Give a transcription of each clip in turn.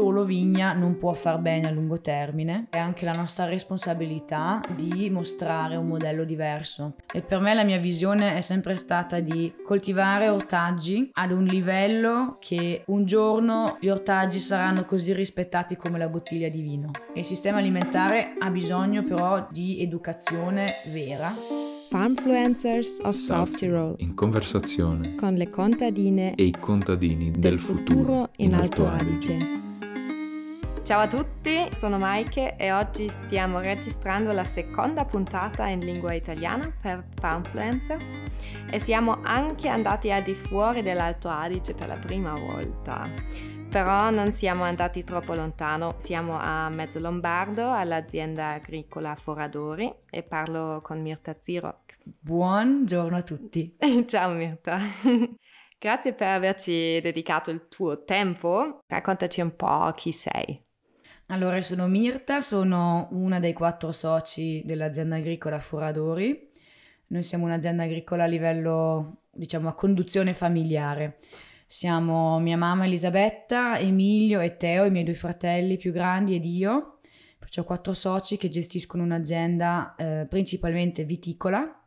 solo vigna non può far bene a lungo termine, è anche la nostra responsabilità di mostrare un modello diverso. E per me la mia visione è sempre stata di coltivare ortaggi ad un livello che un giorno gli ortaggi saranno così rispettati come la bottiglia di vino. Il sistema alimentare ha bisogno però di educazione vera. Farmfluencers of South, Tirol in conversazione con le contadine e i contadini del, futuro in Alto Adige. Ciao a tutti, sono Maike e oggi stiamo registrando la seconda puntata in lingua italiana per Farmfluencers e siamo anche andati al di fuori dell'Alto Adige per la prima volta. Però non siamo andati troppo lontano, siamo a Mezzo Lombardo all'azienda agricola Foradori e parlo con Mirta Ziroc. Buongiorno a tutti. Ciao Mirta. Grazie per averci dedicato il tuo tempo. Raccontaci un po' chi sei. Allora, sono Mirta, sono una dei quattro soci dell'azienda agricola Foradori. Noi siamo un'azienda agricola a livello, diciamo, a conduzione familiare. Siamo mia mamma Elisabetta, Emilio e Teo, i miei due fratelli più grandi ed io. Ho quattro soci che gestiscono un'azienda eh, principalmente viticola.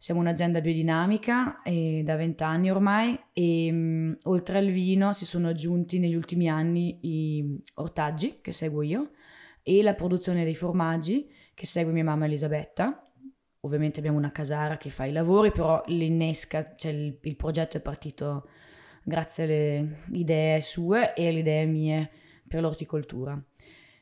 Siamo un'azienda biodinamica eh, da vent'anni ormai e mh, oltre al vino si sono aggiunti negli ultimi anni i ortaggi che seguo io e la produzione dei formaggi che segue mia mamma Elisabetta. Ovviamente abbiamo una casara che fa i lavori, però l'innesca, cioè il, il progetto è partito grazie alle idee sue e alle idee mie per l'orticoltura.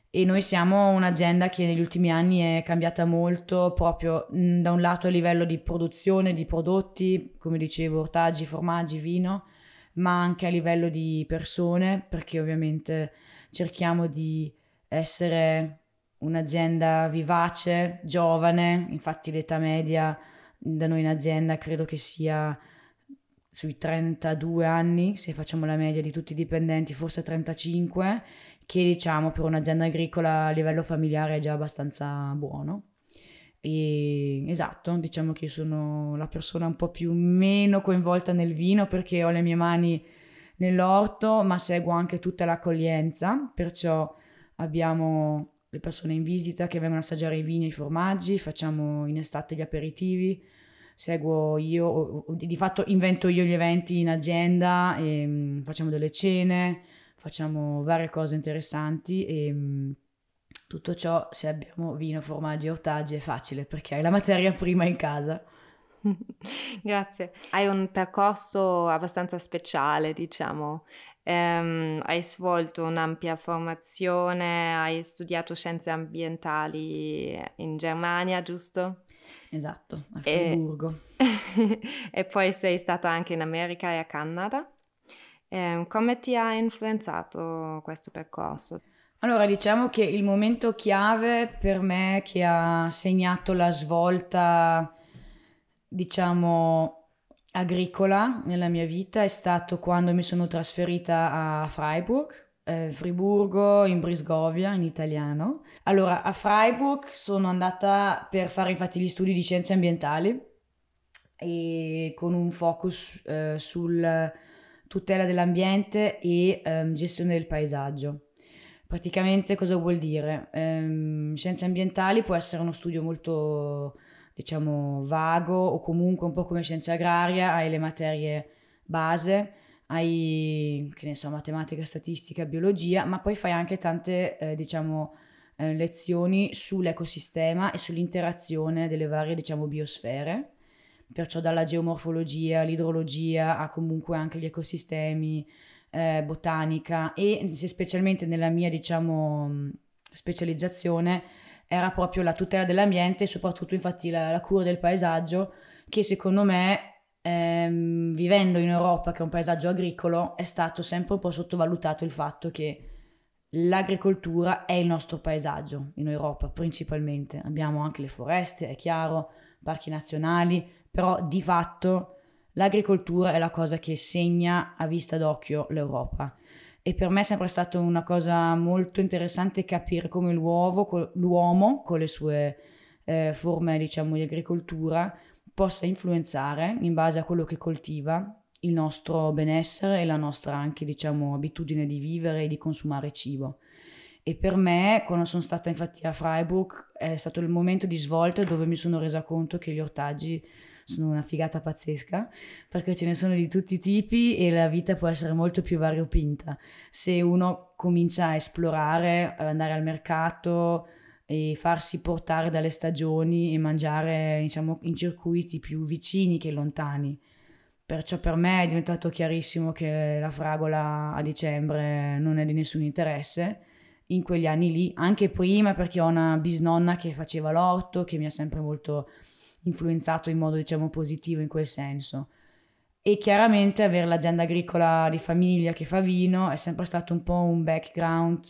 E noi siamo un'azienda che negli ultimi anni è cambiata molto proprio mh, da un lato a livello di produzione di prodotti, come dicevo, ortaggi, formaggi, vino, ma anche a livello di persone, perché ovviamente cerchiamo di essere un'azienda vivace, giovane, infatti l'età media da noi in azienda credo che sia sui 32 anni, se facciamo la media di tutti i dipendenti, forse 35, che diciamo per un'azienda agricola a livello familiare è già abbastanza buono. E, esatto, diciamo che sono la persona un po' più meno coinvolta nel vino perché ho le mie mani nell'orto, ma seguo anche tutta l'accoglienza, perciò abbiamo le persone in visita che vengono a assaggiare i vini e i formaggi, facciamo in estate gli aperitivi, seguo io, di fatto invento io gli eventi in azienda, e, um, facciamo delle cene, facciamo varie cose interessanti e um, tutto ciò se abbiamo vino, formaggi e ortaggi è facile perché hai la materia prima in casa. Grazie. Hai un percorso abbastanza speciale, diciamo. Um, hai svolto un'ampia formazione, hai studiato scienze ambientali in Germania, giusto? Esatto, a Friburgo. E, e poi sei stata anche in America e a Canada. Eh, come ti ha influenzato questo percorso? Allora, diciamo che il momento chiave per me che ha segnato la svolta, diciamo, agricola nella mia vita è stato quando mi sono trasferita a Freiburg, eh, Friburgo in Brisgovia in italiano. Allora, a Freiburg sono andata per fare infatti gli studi di scienze ambientali e con un focus eh, sul tutela dell'ambiente e ehm, gestione del paesaggio. Praticamente cosa vuol dire? Ehm, scienze ambientali può essere uno studio molto, diciamo, vago o comunque un po' come scienza agraria, hai le materie base, hai, che ne so, matematica, statistica, biologia, ma poi fai anche tante, eh, diciamo, eh, lezioni sull'ecosistema e sull'interazione delle varie, diciamo, biosfere, perciò dalla geomorfologia, l'idrologia a comunque anche gli ecosistemi, eh, botanica e specialmente nella mia, diciamo, specializzazione era proprio la tutela dell'ambiente e soprattutto infatti la, la cura del paesaggio che secondo me ehm, vivendo in Europa, che è un paesaggio agricolo, è stato sempre un po' sottovalutato il fatto che l'agricoltura è il nostro paesaggio in Europa principalmente. Abbiamo anche le foreste, è chiaro, parchi nazionali, però di fatto l'agricoltura è la cosa che segna a vista d'occhio l'Europa. E per me è sempre stata una cosa molto interessante capire come l'uomo con le sue eh, forme diciamo di agricoltura possa influenzare in base a quello che coltiva il nostro benessere e la nostra anche diciamo abitudine di vivere e di consumare cibo. E per me, quando sono stata infatti a Freiburg, è stato il momento di svolta dove mi sono resa conto che gli ortaggi sono una figata pazzesca, perché ce ne sono di tutti i tipi e la vita può essere molto più variopinta. Se uno comincia a esplorare, ad andare al mercato e farsi portare dalle stagioni e mangiare, diciamo, in circuiti più vicini che lontani. Perciò per me è diventato chiarissimo che la fragola a dicembre non è di nessun interesse in quegli anni lì, anche prima perché ho una bisnonna che faceva l'orto, che mi ha sempre molto influenzato in modo diciamo positivo in quel senso. E chiaramente avere l'azienda agricola di famiglia che fa vino è sempre stato un po' un background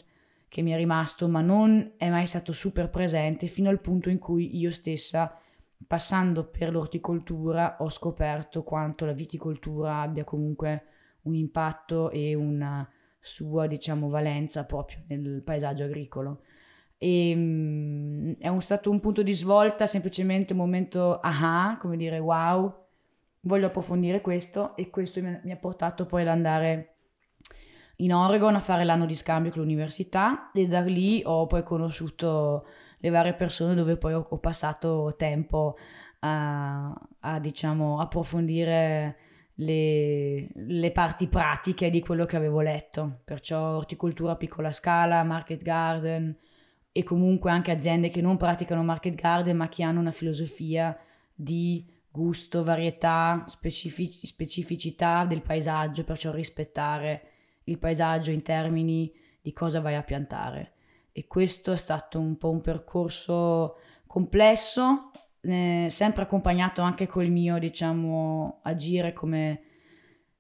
che mi è rimasto, ma non è mai stato super presente fino al punto in cui io stessa passando per l'orticoltura ho scoperto quanto la viticoltura abbia comunque un impatto e una sua, diciamo, valenza proprio nel paesaggio agricolo. E um, è un, stato un punto di svolta, semplicemente un momento aha, come dire wow, voglio approfondire questo e questo mi, mi ha portato poi ad andare in Oregon a fare l'anno di scambio con l'università e da lì ho poi conosciuto le varie persone dove poi ho, ho passato tempo a, a, diciamo, approfondire le, le, parti pratiche di quello che avevo letto, perciò orticoltura a piccola scala, market garden e comunque anche aziende che non praticano market garden ma che hanno una filosofia di gusto, varietà, specific- specificità del paesaggio, perciò rispettare il paesaggio in termini di cosa vai a piantare. E questo è stato un po' un percorso complesso, eh, sempre accompagnato anche col mio, diciamo, agire come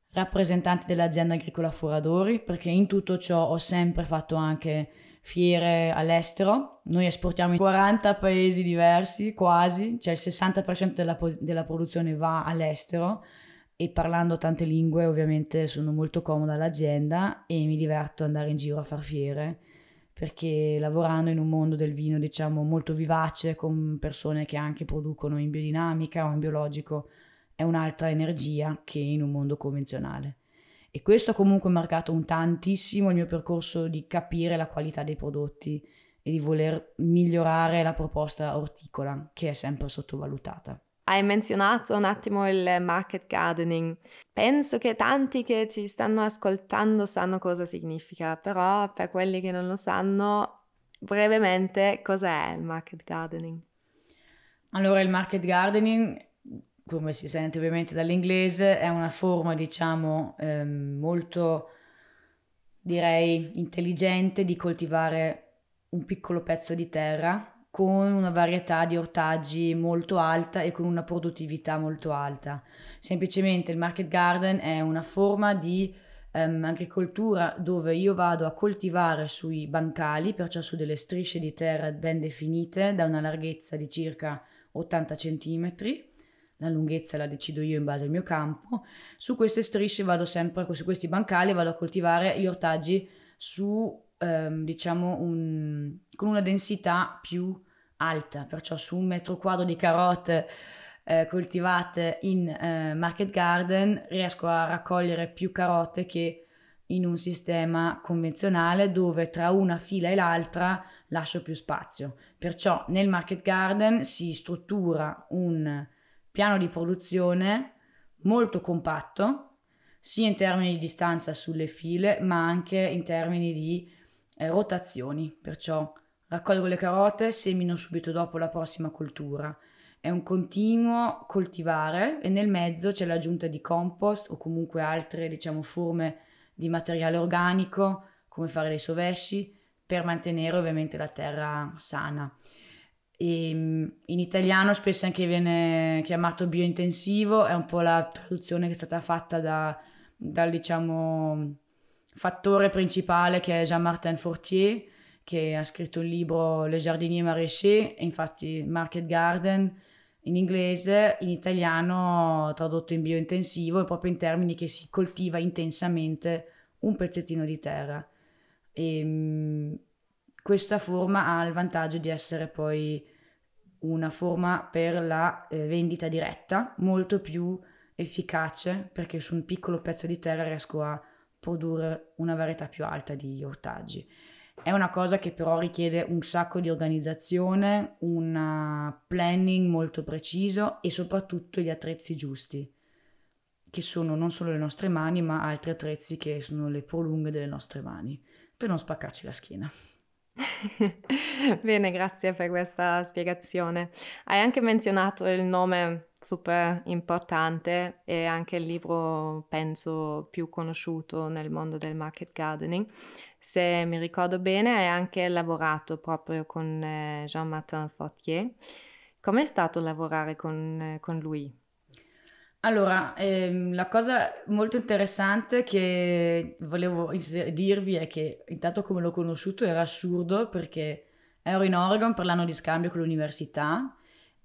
rappresentante dell'azienda agricola Foradori, perché in tutto ciò ho sempre fatto anche fiere all'estero. Noi esportiamo in 40 paesi diversi, quasi, cioè il 60% della, della produzione va all'estero e parlando tante lingue ovviamente sono molto comoda all'azienda e mi diverto ad andare in giro a far fiere perché lavorando in un mondo del vino, diciamo, molto vivace, con persone che anche producono in biodinamica o in biologico, è un'altra energia che in un mondo convenzionale. E questo ha comunque marcato un tantissimo il mio percorso di capire la qualità dei prodotti e di voler migliorare la proposta orticola, che è sempre sottovalutata. Hai menzionato un attimo il market gardening. Penso che tanti che ci stanno ascoltando sanno cosa significa, però per quelli che non lo sanno, brevemente cos'è il market gardening? Allora, il market gardening, come si sente ovviamente dall'inglese, è una forma, diciamo, ehm, molto, direi, intelligente di coltivare un piccolo pezzo di terra con una varietà di ortaggi molto alta e con una produttività molto alta. Semplicemente il market garden è una forma di um, agricoltura dove io vado a coltivare sui bancali, perciò su delle strisce di terra ben definite da una larghezza di circa 80 cm. La lunghezza la decido io in base al mio campo. Su queste strisce vado sempre, su questi bancali vado a coltivare gli ortaggi su, um, diciamo, un, con una densità più alta, perciò su un metro quadro di carote eh, coltivate in eh, market garden riesco a raccogliere più carote che in un sistema convenzionale dove tra una fila e l'altra lascio più spazio. Perciò nel market garden si struttura un piano di produzione molto compatto, sia in termini di distanza sulle file, ma anche in termini di eh, rotazioni. Perciò Raccolgo le carote, semino subito dopo la prossima coltura. È un continuo coltivare e nel mezzo c'è l'aggiunta di compost o comunque altre, diciamo, forme di materiale organico, come fare dei sovesci, per mantenere ovviamente la terra sana. E ehm, in italiano spesso anche viene chiamato biointensivo, è un po' la traduzione che è stata fatta da, dal diciamo, fattore principale che è Jean-Martin Fortier, che ha scritto il libro Le Jardinier Maraîchers, infatti Market Garden in inglese, in italiano tradotto in biointensivo e proprio in termini che si coltiva intensamente un pezzettino di terra. E, mh, questa forma ha il vantaggio di essere poi una forma per la eh, vendita diretta molto più efficace perché su un piccolo pezzo di terra riesco a produrre una varietà più alta di ortaggi. È una cosa che però richiede un sacco di organizzazione, un planning molto preciso e soprattutto gli attrezzi giusti, che sono non solo le nostre mani, ma altri attrezzi che sono le prolunghe delle nostre mani, per non spaccarci la schiena. Bene, grazie per questa spiegazione. Hai anche menzionato il nome super importante e anche il libro, penso, più conosciuto nel mondo del market gardening. Se mi ricordo bene, hai anche lavorato proprio con eh, Jean-Martin Fortier. Com'è stato lavorare con, eh, con lui? Allora, ehm, la cosa molto interessante che volevo dirvi è che intanto come l'ho conosciuto era assurdo perché ero in Oregon per l'anno di scambio con l'università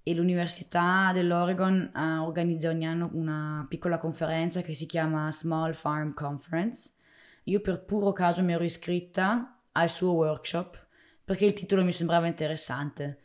e l'Università dell'Oregon uh, organizza ogni anno una piccola conferenza che si chiama Small Farm Conference. Io per puro caso mi ero iscritta al suo workshop perché il titolo mi sembrava interessante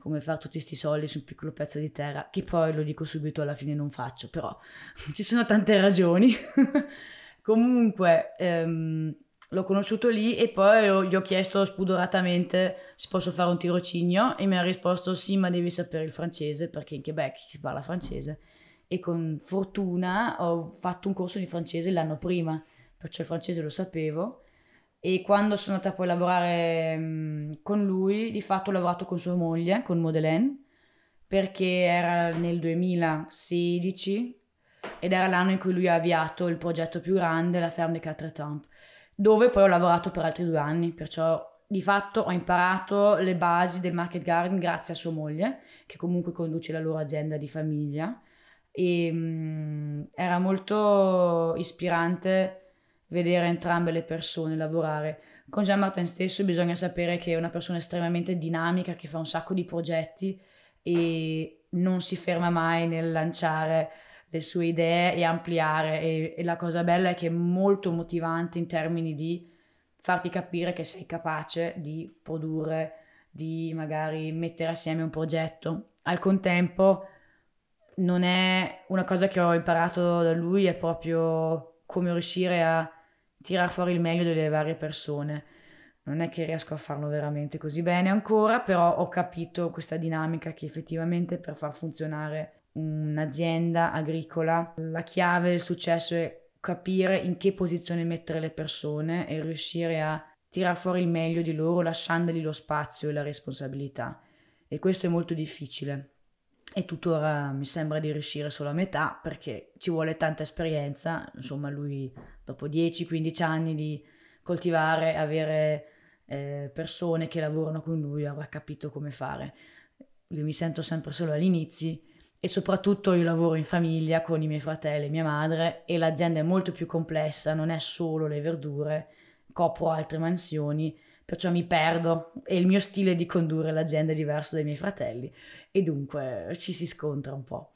come fare tutti questi soldi su un piccolo pezzo di terra, che poi lo dico subito alla fine non faccio, però ci sono tante ragioni. Comunque ehm, l'ho conosciuto lì e poi gli ho chiesto spudoratamente se posso fare un tirocinio e mi ha risposto sì ma devi sapere il francese perché in Quebec si parla francese e con fortuna ho fatto un corso di francese l'anno prima, perciò il francese lo sapevo e quando sono andata poi a lavorare con lui, di fatto ho lavorato con sua moglie, con Modelaine, perché era nel 2016 ed era l'anno in cui lui ha avviato il progetto più grande, la Ferme Quatre Temps, dove poi ho lavorato per altri due anni, perciò di fatto ho imparato le basi del market garden grazie a sua moglie, che comunque conduce la loro azienda di famiglia. E mh, era molto ispirante vedere entrambe le persone lavorare. Con Jean Martin stesso bisogna sapere che è una persona estremamente dinamica, che fa un sacco di progetti e non si ferma mai nel lanciare le sue idee e ampliare. E, e la cosa bella è che è molto motivante in termini di farti capire che sei capace di produrre, di magari mettere assieme un progetto. Al contempo non è una cosa che ho imparato da lui, è proprio come riuscire a tirar fuori il meglio delle varie persone. Non è che riesco a farlo veramente così bene ancora, però ho capito questa dinamica che effettivamente per far funzionare un'azienda agricola la chiave del successo è capire in che posizione mettere le persone e riuscire a tirar fuori il meglio di loro lasciandogli lo spazio e la responsabilità. E questo è molto difficile e tuttora mi sembra di riuscire solo a metà perché ci vuole tanta esperienza, insomma lui dopo 10-15 anni di coltivare, avere eh, persone che lavorano con lui avrà capito come fare. Io mi sento sempre solo agli inizi e soprattutto io lavoro in famiglia con i miei fratelli e mia madre e l'azienda è molto più complessa, non è solo le verdure, copro altre mansioni, perciò mi perdo. E il mio stile di condurre l'azienda è diverso dai miei fratelli e dunque ci si scontra un po'.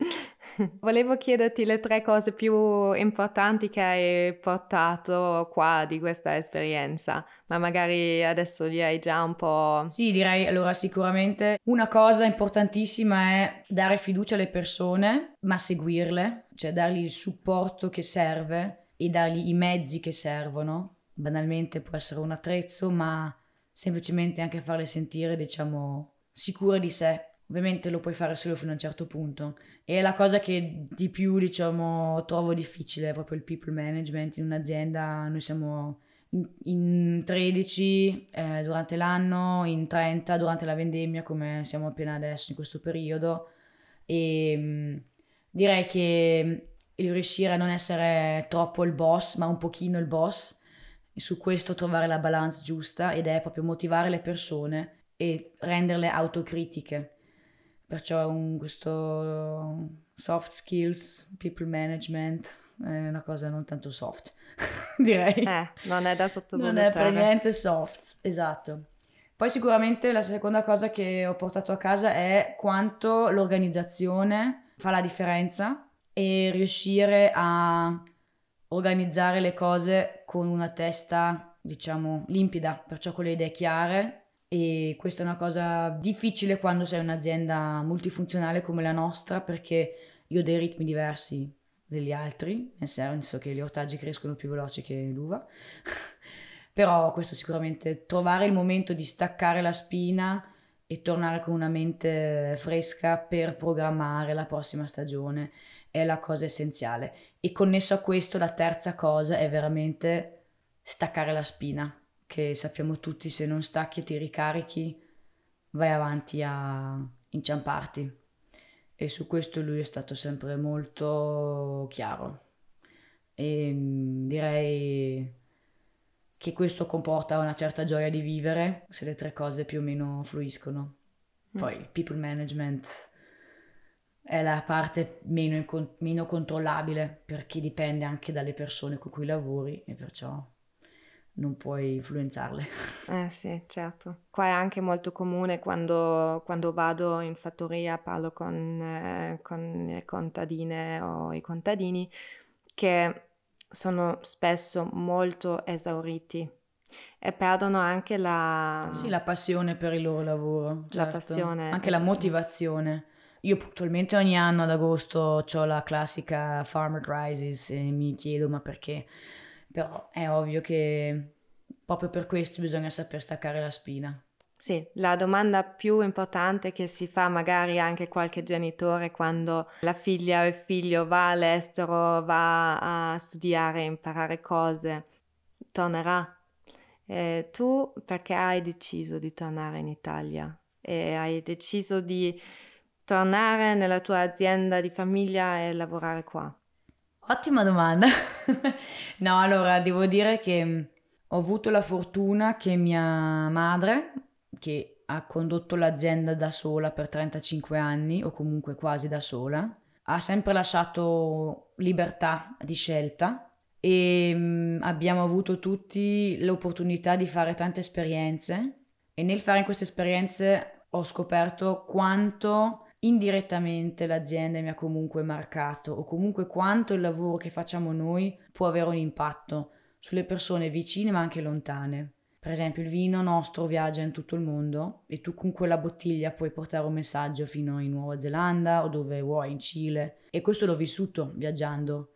Volevo chiederti le tre cose più importanti che hai portato qua di questa esperienza, ma magari adesso li hai già un po'... Sì, direi allora sicuramente una cosa importantissima è dare fiducia alle persone, ma seguirle, cioè dargli il supporto che serve e dargli i mezzi che servono. Banalmente può essere un attrezzo, ma semplicemente anche farle sentire, diciamo, sicure di sé Ovviamente lo puoi fare solo fino a un certo punto. E la cosa che di più, diciamo, trovo difficile è proprio il people management in un'azienda. Noi siamo in, in 13 eh, durante l'anno, in 30 durante la vendemmia, come siamo appena adesso in questo periodo. E mh, mm, direi che il riuscire a non essere troppo il boss, ma un pochino il boss, su questo trovare la balance giusta ed è proprio motivare le persone e renderle autocritiche Perciò un, questo soft skills, people management, è una cosa non tanto soft, direi. Eh, non è da sottovalutare. Non è per niente soft, esatto. Poi sicuramente la seconda cosa che ho portato a casa è quanto l'organizzazione fa la differenza e riuscire a organizzare le cose con una testa, diciamo, limpida, perciò con le idee chiare e questa è una cosa difficile quando sei un'azienda multifunzionale come la nostra perché io ho dei ritmi diversi degli altri, nel senso che gli ortaggi crescono più veloci che l'uva, però questo sicuramente trovare il momento di staccare la spina e tornare con una mente fresca per programmare la prossima stagione è la cosa essenziale. E connesso a questo la terza cosa è veramente staccare la spina, che sappiamo tutti se non stacchi e ti ricarichi vai avanti a inciamparti. E su questo lui è stato sempre molto chiaro. E mm, direi che questo comporta una certa gioia di vivere se le tre cose più o meno fluiscono. Mm. Poi people management è la parte meno, meno, controllabile perché dipende anche dalle persone con cui lavori e perciò non puoi influenzarle. Eh sì, certo. Qua è anche molto comune quando, quando vado in fattoria, parlo con, eh, con le contadine o i contadini che sono spesso molto esauriti e perdono anche la... Sì, la passione per il loro lavoro. Certo. La passione. Anche esatto. la motivazione. Io puntualmente ogni anno ad agosto ho la classica Farmer Crisis e mi chiedo ma perché? Però è ovvio che proprio per questo bisogna saper staccare la spina. Sì, la domanda più importante che si fa magari anche qualche genitore quando la figlia o il figlio va all'estero, va a studiare, imparare cose, tornerà. E tu perché hai deciso di tornare in Italia? E hai deciso di tornare nella tua azienda di famiglia e lavorare qua? Ottima domanda. no, allora devo dire che ho avuto la fortuna che mia madre che ha condotto l'azienda da sola per 35 anni o comunque quasi da sola, ha sempre lasciato libertà di scelta e mm, abbiamo avuto tutti l'opportunità di fare tante esperienze e nel fare queste esperienze ho scoperto quanto indirettamente l'azienda mi ha comunque marcato o comunque quanto il lavoro che facciamo noi può avere un impatto sulle persone vicine ma anche lontane. Per esempio il vino nostro viaggia in tutto il mondo e tu con quella bottiglia puoi portare un messaggio fino in Nuova Zelanda o dove vuoi, in Cile. E questo l'ho vissuto viaggiando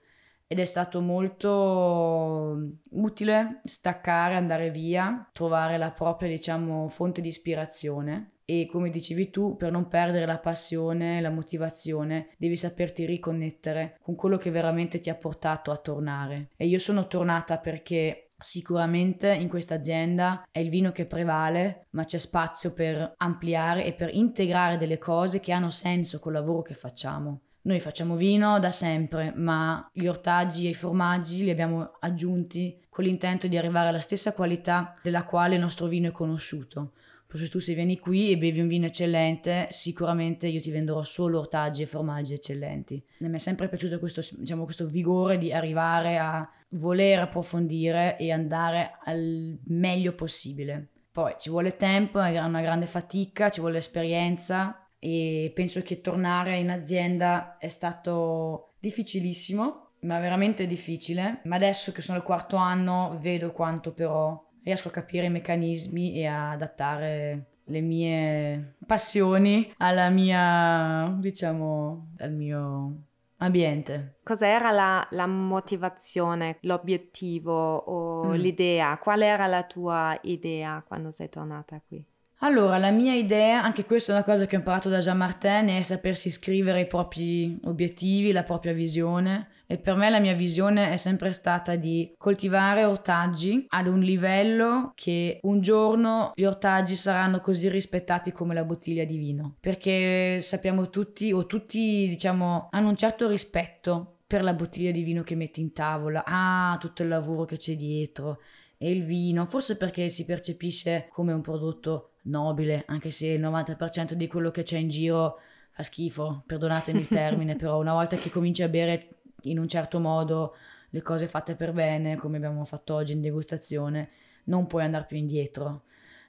ed è stato molto utile staccare, andare via, trovare la propria, diciamo, fonte di ispirazione. E come dicevi tu, per non perdere la passione, la motivazione, devi saperti riconnettere con quello che veramente ti ha portato a tornare. E io sono tornata perché Sicuramente in questa azienda è il vino che prevale, ma c'è spazio per ampliare e per integrare delle cose che hanno senso col lavoro che facciamo. Noi facciamo vino da sempre, ma gli ortaggi e i formaggi li abbiamo aggiunti con l'intento di arrivare alla stessa qualità della quale il nostro vino è conosciuto. Perché tu se vieni qui e bevi un vino eccellente, sicuramente io ti venderò solo ortaggi e formaggi eccellenti. Mi è sempre piaciuto questo, diciamo, questo vigore di arrivare a voler approfondire e andare al meglio possibile. Poi ci vuole tempo, è una grande fatica, ci vuole esperienza e penso che tornare in azienda è stato difficilissimo, ma veramente difficile. Ma adesso che sono al quarto anno vedo quanto però riesco a capire i meccanismi e a adattare le mie passioni alla mia, diciamo, al mio ambiente. Cos'era la, la motivazione, l'obiettivo o mm. l'idea? Qual era la tua idea quando sei tornata qui? Allora, la mia idea, anche questa è una cosa che ho imparato da Jean Martin, è sapersi scrivere i propri obiettivi, la propria visione. E per me la mia visione è sempre stata di coltivare ortaggi ad un livello che un giorno gli ortaggi saranno così rispettati come la bottiglia di vino. Perché sappiamo tutti, o tutti diciamo, hanno un certo rispetto per la bottiglia di vino che metti in tavola. Ah, tutto il lavoro che c'è dietro. E il vino, forse perché si percepisce come un prodotto nobile, anche se il 90% di quello che c'è in giro fa schifo, perdonatemi il termine, però una volta che cominci a bere in un certo modo le cose fatte per bene, come abbiamo fatto oggi in degustazione, non puoi andare più indietro.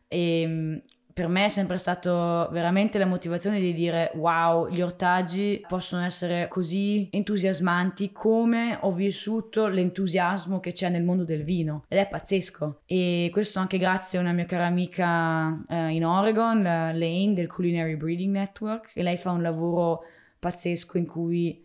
E ehm, per me è sempre stato veramente la motivazione di dire wow, gli ortaggi possono essere così entusiasmanti come ho vissuto l'entusiasmo che c'è nel mondo del vino ed è pazzesco e questo anche grazie a una mia cara amica eh, in Oregon, Lane del Culinary Breeding Network e lei fa un lavoro pazzesco in cui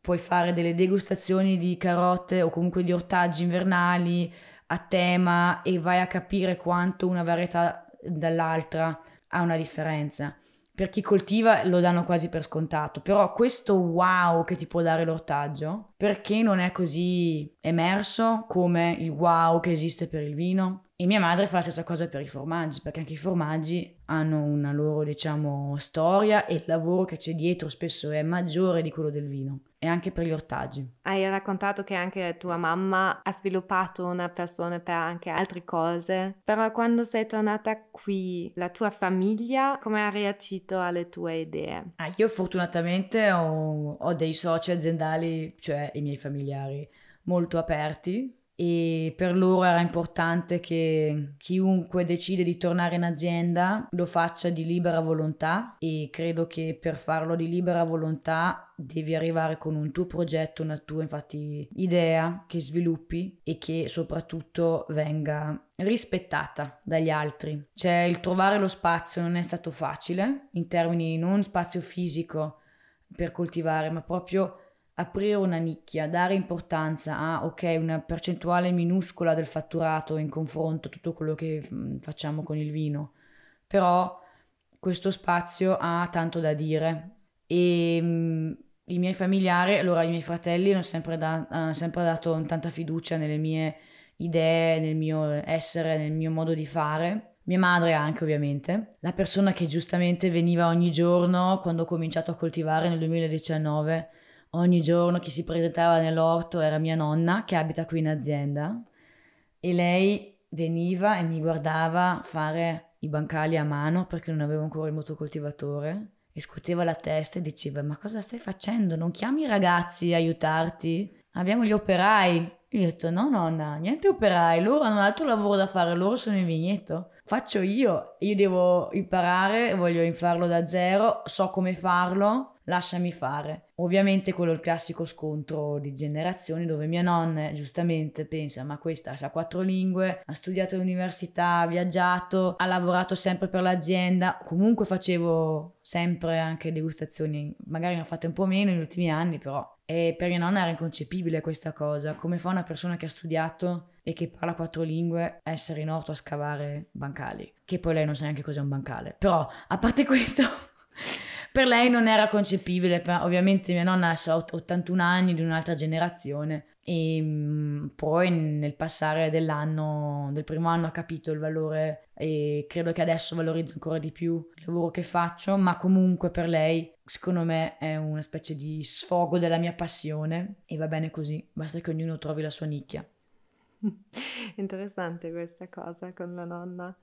puoi fare delle degustazioni di carote o comunque di ortaggi invernali a tema e vai a capire quanto una varietà dall'altra ha una differenza. Per chi coltiva lo danno quasi per scontato, però questo wow che ti può dare l'ortaggio, perché non è così emerso come il wow che esiste per il vino? E mia madre fa la stessa cosa per i formaggi, perché anche i formaggi hanno una loro, diciamo, storia e il lavoro che c'è dietro spesso è maggiore di quello del vino e anche per gli ortaggi. Hai raccontato che anche tua mamma ha sviluppato una passione per anche altre cose, però quando sei tornata qui, la tua famiglia come ha reagito alle tue idee? Ah, io fortunatamente ho, ho dei soci aziendali, cioè i miei familiari, molto aperti e per loro era importante che chiunque decide di tornare in azienda lo faccia di libera volontà e credo che per farlo di libera volontà devi arrivare con un tuo progetto, una tua infatti idea che sviluppi e che soprattutto venga rispettata dagli altri. Cioè il trovare lo spazio non è stato facile in termini non spazio fisico per coltivare, ma proprio aprire una nicchia, dare importanza a, ok, una percentuale minuscola del fatturato in confronto a tutto quello che mm, facciamo con il vino, però questo spazio ha tanto da dire. E mh, mm, i miei familiari, allora i miei fratelli hanno sempre, da, hanno sempre dato tanta fiducia nelle mie idee, nel mio essere, nel mio modo di fare. Mia madre anche ovviamente, la persona che giustamente veniva ogni giorno quando ho cominciato a coltivare nel 2019 ogni giorno chi si presentava nell'orto era mia nonna che abita qui in azienda e lei veniva e mi guardava fare i bancali a mano perché non avevo ancora il motocoltivatore e scuoteva la testa e diceva ma cosa stai facendo? Non chiami i ragazzi a aiutarti? Abbiamo gli operai. Io ho detto no nonna, niente operai, loro hanno un altro lavoro da fare, loro sono in vigneto. Faccio io, io devo imparare, voglio farlo da zero, so come farlo, lasciami fare. Ovviamente quello è il classico scontro di generazioni dove mia nonna giustamente pensa ma questa sa quattro lingue, ha studiato all'università, ha viaggiato, ha lavorato sempre per l'azienda, comunque facevo sempre anche degustazioni, magari ne ho fatte un po' meno negli ultimi anni però e per mia nonna era inconcepibile questa cosa, come fa una persona che ha studiato e che parla quattro lingue essere in orto a scavare bancali, che poi lei non sa neanche cos'è un bancale. Però, a parte questo, per lei non era concepibile, ovviamente mia nonna ha 81 anni di un'altra generazione e mm, poi nel passare dell'anno, del primo anno ha capito il valore e credo che adesso valorizza ancora di più il lavoro che faccio, ma comunque per lei secondo me è una specie di sfogo della mia passione e va bene così, basta che ognuno trovi la sua nicchia. Interessante questa cosa con la nonna,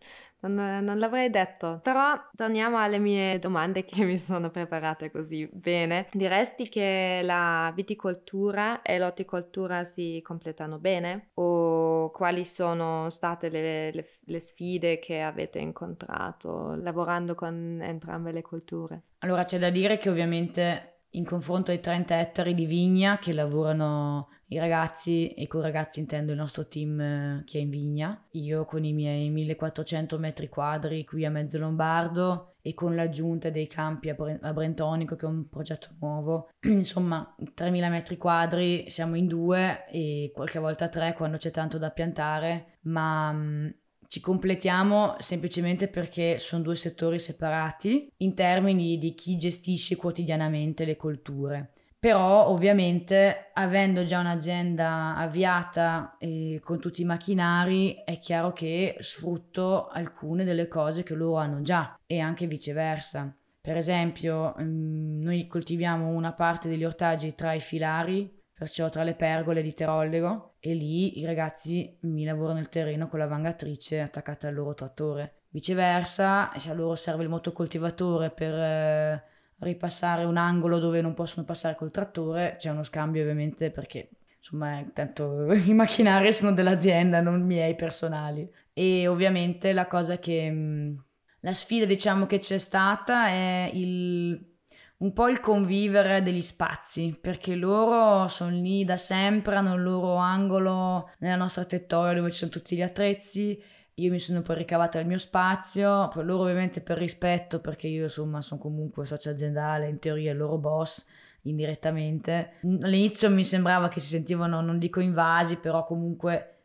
non, non, l'avrei detto, però torniamo alle mie domande che mi sono preparate così bene. Diresti che la viticoltura e l'orticoltura si completano bene? O quali sono state le, le, le sfide che avete incontrato lavorando con entrambe le colture? Allora c'è da dire che ovviamente in confronto ai 30 ettari di vigna che lavorano i ragazzi, e con ragazzi intendo il nostro team eh, che è in vigna, io con i miei 1400 metri quadri qui a Mezzo Lombardo e con l'aggiunta dei campi a, Brentonico che è un progetto nuovo, insomma 3000 metri quadri, siamo in due e qualche volta tre quando c'è tanto da piantare, ma mm, ci completiamo semplicemente perché sono due settori separati in termini di chi gestisce quotidianamente le colture. Però ovviamente avendo già un'azienda avviata e con tutti i macchinari è chiaro che sfrutto alcune delle cose che loro hanno già e anche viceversa. Per esempio, mm, noi coltiviamo una parte degli ortaggi tra i filari perciò tra le pergole di Terollego e lì i ragazzi mi lavorano il terreno con la vangatrice attaccata al loro trattore. Viceversa, se a loro serve il motocoltivatore per eh, ripassare un angolo dove non possono passare col trattore, c'è uno scambio ovviamente perché insomma tanto i macchinari sono dell'azienda, non miei personali. E ovviamente la cosa che... Mm, la sfida diciamo che c'è stata è il un po' il convivere degli spazi, perché loro sono lì da sempre, hanno il loro angolo nella nostra tettoia dove ci sono tutti gli attrezzi. Io mi sono poi ricavata il mio spazio, poi loro ovviamente per rispetto, perché io insomma sono comunque socio aziendale, in teoria il loro boss, indirettamente. All'inizio mi sembrava che si sentivano, non dico invasi, però comunque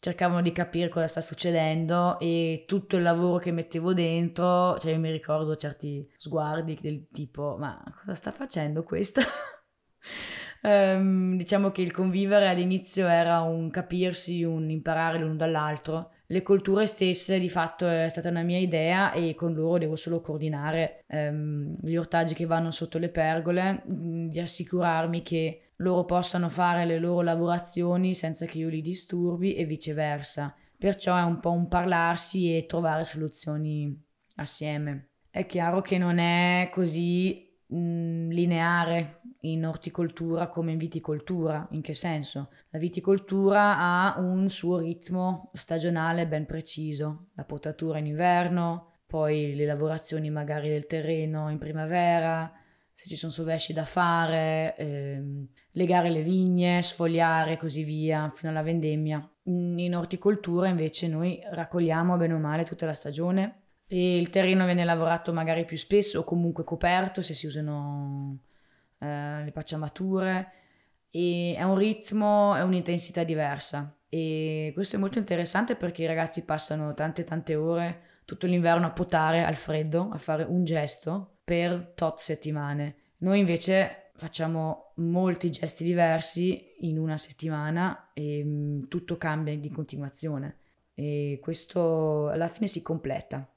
cercavano di capire cosa sta succedendo e tutto il lavoro che mettevo dentro, cioè io mi ricordo certi sguardi del tipo ma cosa sta facendo questo? um, diciamo che il convivere all'inizio era un capirsi, un imparare l'uno dall'altro. Le culture stesse di fatto è stata una mia idea e con loro devo solo coordinare um, gli ortaggi che vanno sotto le pergole, di assicurarmi che loro possano fare le loro lavorazioni senza che io li disturbi e viceversa. Perciò è un po' un parlarsi e trovare soluzioni assieme. È chiaro che non è così mh, lineare in orticoltura come in viticoltura. In che senso? La viticoltura ha un suo ritmo stagionale ben preciso, la potatura in inverno, poi le lavorazioni magari del terreno in primavera, se ci sono sovesci da fare, ehm, legare le vigne, sfogliare e così via fino alla vendemmia. In orticoltura invece noi raccogliamo bene o male tutta la stagione. E il terreno viene lavorato magari più spesso o comunque coperto se si usano eh, le pacciamature. E è un ritmo, è un'intensità diversa. E questo è molto interessante perché i ragazzi passano tante tante ore tutto l'inverno a potare al freddo, a fare un gesto per tot settimane. Noi invece facciamo molti gesti diversi in una settimana e mm, tutto cambia di continuazione e questo alla fine si completa.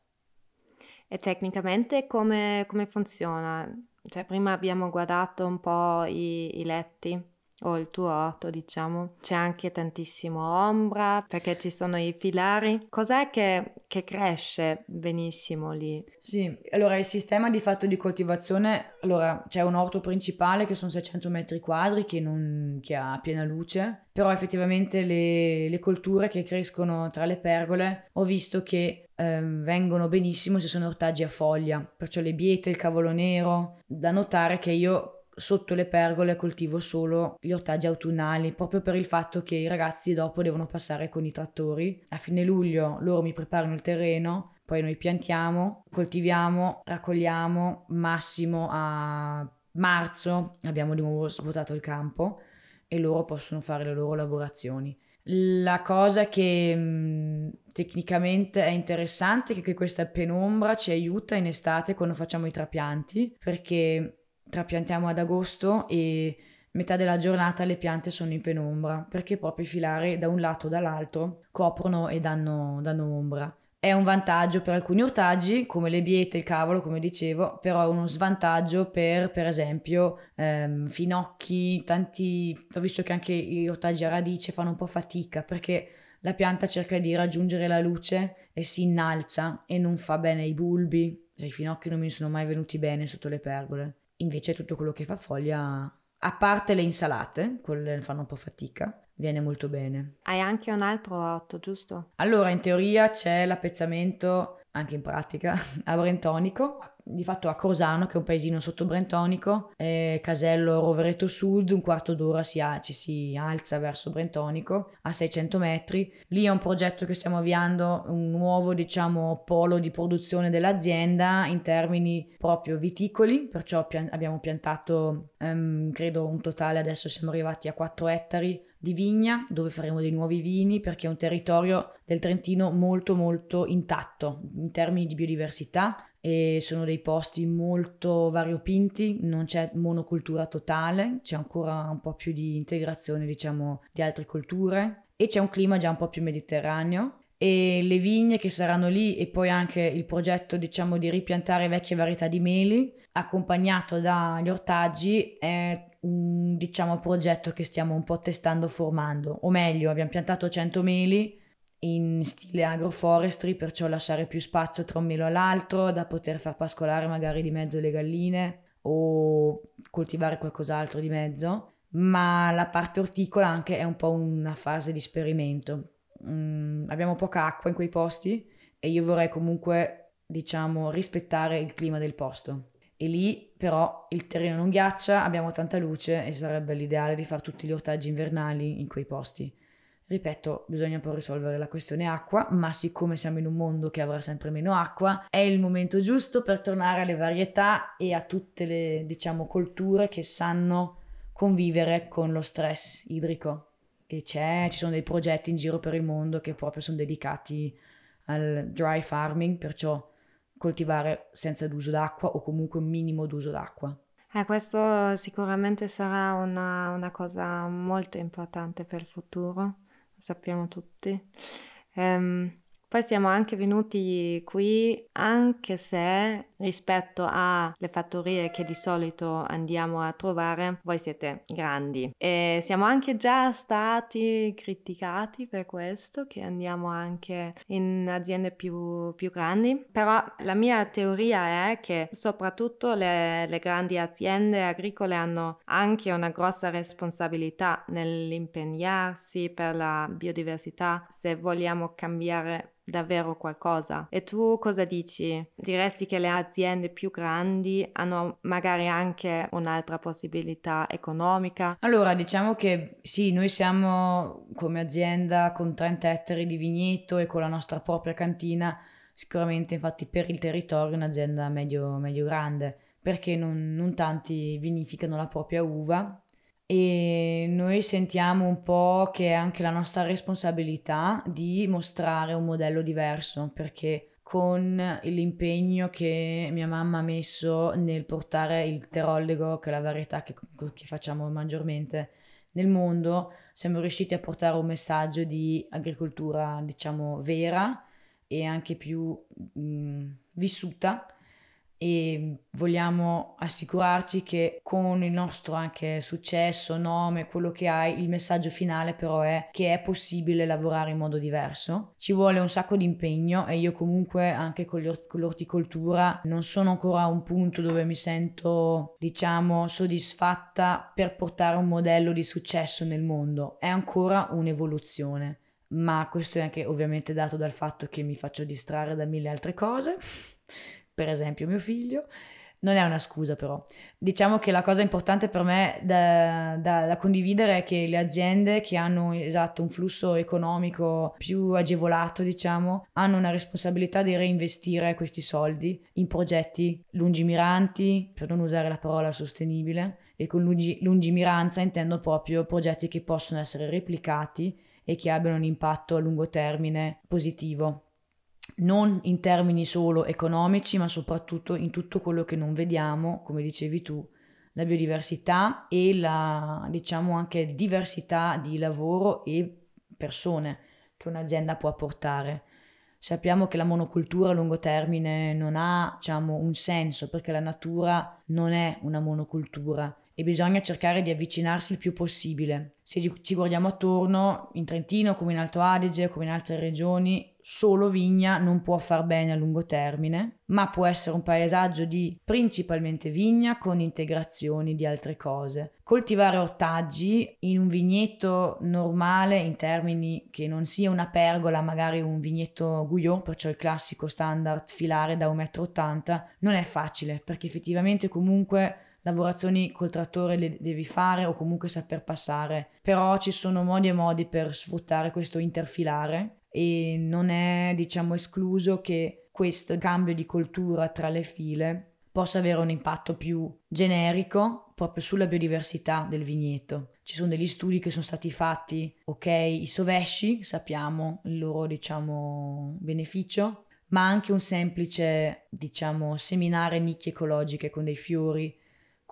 E tecnicamente come, come funziona? Cioè, prima abbiamo guardato un po' i, i letti o il tuo orto, diciamo. C'è anche tantissimo ombra perché ci sono i filari. Cos'è che, che, cresce benissimo lì? Sì, allora il sistema di fatto di coltivazione, allora c'è un orto principale che sono 600 metri quadri che, non, che ha piena luce, però effettivamente le, le, colture che crescono tra le pergole ho visto che ehm, vengono benissimo se sono ortaggi a foglia, perciò le biete, il cavolo nero, da notare che io sotto le pergole coltivo solo gli ortaggi autunnali, proprio per il fatto che i ragazzi dopo devono passare con i trattori. A fine luglio loro mi preparano il terreno, poi noi piantiamo, coltiviamo, raccogliamo, massimo a marzo abbiamo di nuovo svuotato il campo e loro possono fare le loro lavorazioni. La cosa che tecnicamente è interessante è che questa penombra ci aiuta in estate quando facciamo i trapianti, perché trapiantiamo ad agosto e metà della giornata le piante sono in penombra perché proprio i filari da un lato o dall'altro coprono e danno, danno ombra. È un vantaggio per alcuni ortaggi, come le biete, il cavolo, come dicevo, però è uno svantaggio per, per esempio, ehm, finocchi, tanti... Ho visto che anche gli ortaggi a radice fanno un po' fatica perché la pianta cerca di raggiungere la luce e si innalza e non fa bene ai bulbi. Cioè, I finocchi non mi sono mai venuti bene sotto le pergole. Invece tutto quello che fa foglia, a parte le insalate, quelle fanno un po' fatica, viene molto bene. Hai anche un altro orto, giusto? Allora, in teoria c'è l'appezzamento, anche in pratica, a Brentonico, di fatto a Crosano, che è un paesino sotto Brentonico, e Casello Rovereto Sud, un quarto d'ora si ha, ci si alza verso Brentonico a 600 metri. Lì è un progetto che stiamo avviando, un nuovo diciamo polo di produzione dell'azienda in termini proprio viticoli, perciò pian- abbiamo piantato um, credo un totale adesso siamo arrivati a 4 ettari di vigna dove faremo dei nuovi vini perché è un territorio del Trentino molto molto intatto in termini di biodiversità e sono dei posti molto variopinti, non c'è monocultura totale, c'è ancora un po' più di integrazione diciamo di altre culture e c'è un clima già un po' più mediterraneo. E le vigne che saranno lì e poi anche il progetto diciamo di ripiantare vecchie varietà di meli accompagnato dagli ortaggi è un diciamo progetto che stiamo un po' testando formando. O meglio abbiamo piantato 100 meli in stile agroforestry, perciò lasciare più spazio tra un melo all'altro, da poter far pascolare magari di mezzo le galline o coltivare qualcos'altro di mezzo, ma la parte orticola anche è un po' una fase di esperimento. Mm, abbiamo poca acqua in quei posti e io vorrei comunque, diciamo, rispettare il clima del posto. E lì però il terreno non ghiaccia, abbiamo tanta luce e sarebbe l'ideale di fare tutti gli ortaggi invernali in quei posti Ripeto, bisogna poi risolvere la questione acqua, ma siccome siamo in un mondo che avrà sempre meno acqua, è il momento giusto per tornare alle varietà e a tutte le, diciamo, colture che sanno convivere con lo stress idrico. E c'è, ci sono dei progetti in giro per il mondo che proprio sono dedicati al dry farming, perciò coltivare senza l'uso d'acqua o comunque un minimo d'uso d'acqua. Eh, questo sicuramente sarà una, una cosa molto importante per il futuro, sappiamo tutti. Um, poi siamo anche venuti qui anche se rispetto alle fattorie che di solito andiamo a trovare, voi siete grandi. E siamo anche già stati criticati per questo, che andiamo anche in aziende più, più grandi, però la mia teoria è che soprattutto le, le grandi aziende agricole hanno anche una grossa responsabilità nell'impegnarsi per la biodiversità se vogliamo cambiare davvero qualcosa. E tu cosa dici? Diresti che le aziende più grandi hanno magari anche un'altra possibilità economica? Allora, diciamo che sì, noi siamo come azienda con 30 ettari di vigneto e con la nostra propria cantina, sicuramente infatti per il territorio un'azienda medio, medio grande, perché non, non tanti vinificano la propria uva e noi sentiamo un po' che è anche la nostra responsabilità di mostrare un modello diverso perché con l'impegno che mia mamma ha messo nel portare il terollego, che è la varietà che, che facciamo maggiormente nel mondo, siamo riusciti a portare un messaggio di agricoltura, diciamo, vera e anche più mh, vissuta e vogliamo assicurarci che con il nostro anche successo, nome, quello che hai, il messaggio finale però è che è possibile lavorare in modo diverso. Ci vuole un sacco di impegno e io comunque anche con, l'orticoltura non sono ancora a un punto dove mi sento diciamo soddisfatta per portare un modello di successo nel mondo. È ancora un'evoluzione ma questo è anche ovviamente dato dal fatto che mi faccio distrarre da mille altre cose per esempio mio figlio, non è una scusa però. Diciamo che la cosa importante per me da, da, da, condividere è che le aziende che hanno esatto un flusso economico più agevolato, diciamo, hanno una responsabilità di reinvestire questi soldi in progetti lungimiranti, per non usare la parola sostenibile, e con lungi, lungimiranza intendo proprio progetti che possono essere replicati e che abbiano un impatto a lungo termine positivo non in termini solo economici, ma soprattutto in tutto quello che non vediamo, come dicevi tu, la biodiversità e la, diciamo, anche diversità di lavoro e persone che un'azienda può apportare. Sappiamo che la monocultura a lungo termine non ha, diciamo, un senso perché la natura non è una monocultura e bisogna cercare di avvicinarsi il più possibile. Se ci guardiamo attorno, in Trentino come in Alto Adige, come in altre regioni, solo vigna non può far bene a lungo termine, ma può essere un paesaggio di principalmente vigna con integrazioni di altre cose. Coltivare ortaggi in un vigneto normale, in termini che non sia una pergola, magari un vigneto Guyot, perciò il classico standard filare da 1,80 m, non è facile perché effettivamente comunque lavorazioni col trattore le devi fare o comunque saper passare, però ci sono modi e modi per sfruttare questo interfilare e non è diciamo escluso che questo cambio di cultura tra le file possa avere un impatto più generico proprio sulla biodiversità del vigneto. Ci sono degli studi che sono stati fatti, ok, i sovesci, sappiamo il loro diciamo beneficio, ma anche un semplice diciamo seminare nicchie ecologiche con dei fiori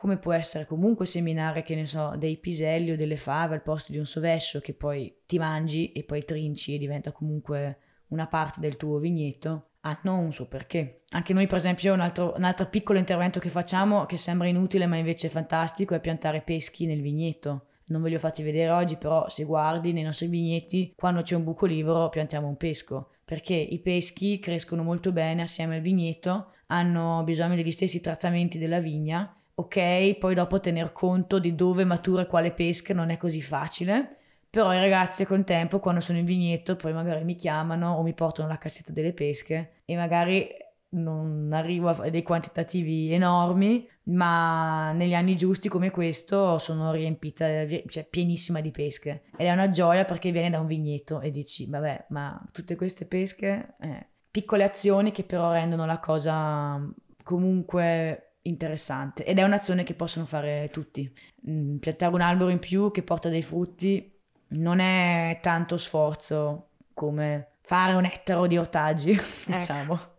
come può essere comunque seminare, che ne so, dei piselli o delle fave al posto di un sovescio che poi ti mangi e poi trinci e diventa comunque una parte del tuo vigneto, hanno un suo perché. Anche noi, per esempio, un altro, un altro piccolo intervento che facciamo, che sembra inutile ma invece è fantastico, è piantare peschi nel vigneto. Non ve li ho fatti vedere oggi, però se guardi nei nostri vigneti, quando c'è un buco libero piantiamo un pesco, perché i peschi crescono molto bene assieme al vigneto, hanno bisogno degli stessi trattamenti della vigna ok, poi dopo tener conto di dove matura quale pesca non è così facile, però i ragazzi col tempo quando sono in vigneto poi magari mi chiamano o mi portano la cassetta delle pesche e magari non arrivo a dei quantitativi enormi, ma negli anni giusti come questo sono riempita, cioè pienissima di pesche. Ed è una gioia perché viene da un vigneto e dici, vabbè, ma tutte queste pesche, eh, piccole azioni che però rendono la cosa comunque interessante. Ed è un'azione che possono fare tutti. Mm, piantare un albero in più che porta dei frutti non è tanto sforzo come fare un ettaro di ortaggi, ecco. diciamo.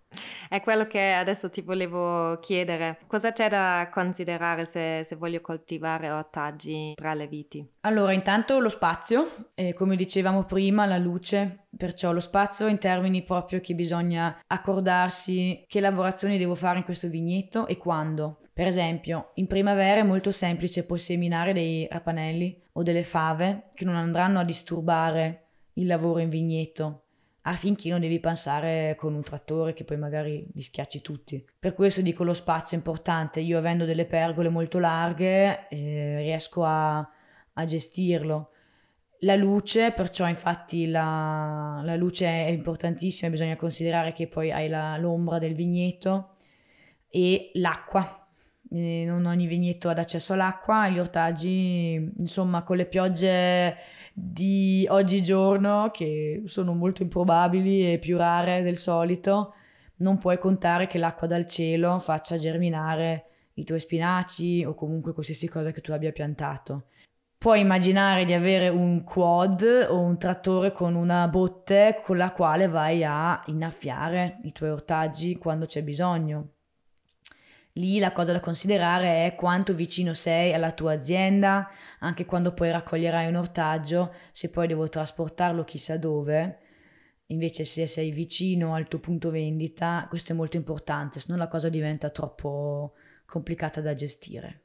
È quello che adesso ti volevo chiedere. Cosa c'è da considerare se, se, voglio coltivare ortaggi tra le viti? Allora, intanto lo spazio, eh, come dicevamo prima, la luce, perciò lo spazio in termini proprio che bisogna accordarsi che lavorazioni devo fare in questo vigneto e quando. Per esempio, in primavera è molto semplice poi seminare dei rapanelli o delle fave che non andranno a disturbare il lavoro in vigneto affinché non devi pensare con un trattore che poi magari li schiacci tutti. Per questo dico lo spazio è importante, io avendo delle pergole molto larghe eh, riesco a, a, gestirlo. La luce, perciò infatti la, la, luce è importantissima, bisogna considerare che poi hai la, l'ombra del vigneto e l'acqua. Eh, non ogni vigneto ha accesso all'acqua, gli ortaggi, insomma, con le piogge di oggigiorno, che sono molto improbabili e più rare del solito, non puoi contare che l'acqua dal cielo faccia germinare i tuoi spinaci o comunque qualsiasi cosa che tu abbia piantato. Puoi immaginare di avere un quad o un trattore con una botte con la quale vai a innaffiare i tuoi ortaggi quando c'è bisogno. Lì la cosa da considerare è quanto vicino sei alla tua azienda, anche quando poi raccoglierai un ortaggio, se poi devo trasportarlo chissà dove. Invece se sei vicino al tuo punto vendita, questo è molto importante, se no la cosa diventa troppo complicata da gestire.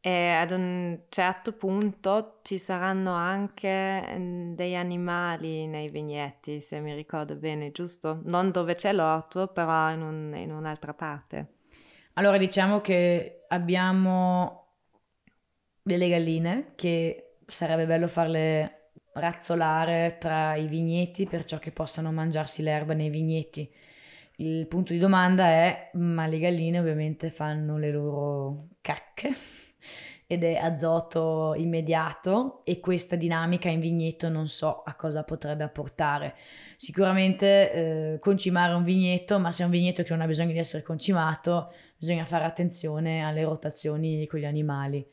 E ad un certo punto ci saranno anche mm, degli animali nei vignetti, se mi ricordo bene, giusto? Non dove c'è l'orto, però in, un, in un'altra parte. Allora diciamo che abbiamo delle galline che sarebbe bello farle razzolare tra i vigneti perciò che possano mangiarsi l'erba nei vigneti. Il punto di domanda è, ma le galline ovviamente fanno le loro cacche ed è azoto immediato e questa dinamica in vigneto non so a cosa potrebbe apportare. Sicuramente eh, concimare un vigneto, ma se è un vigneto che non ha bisogno di essere concimato, bisogna fare attenzione alle rotazioni con gli animali.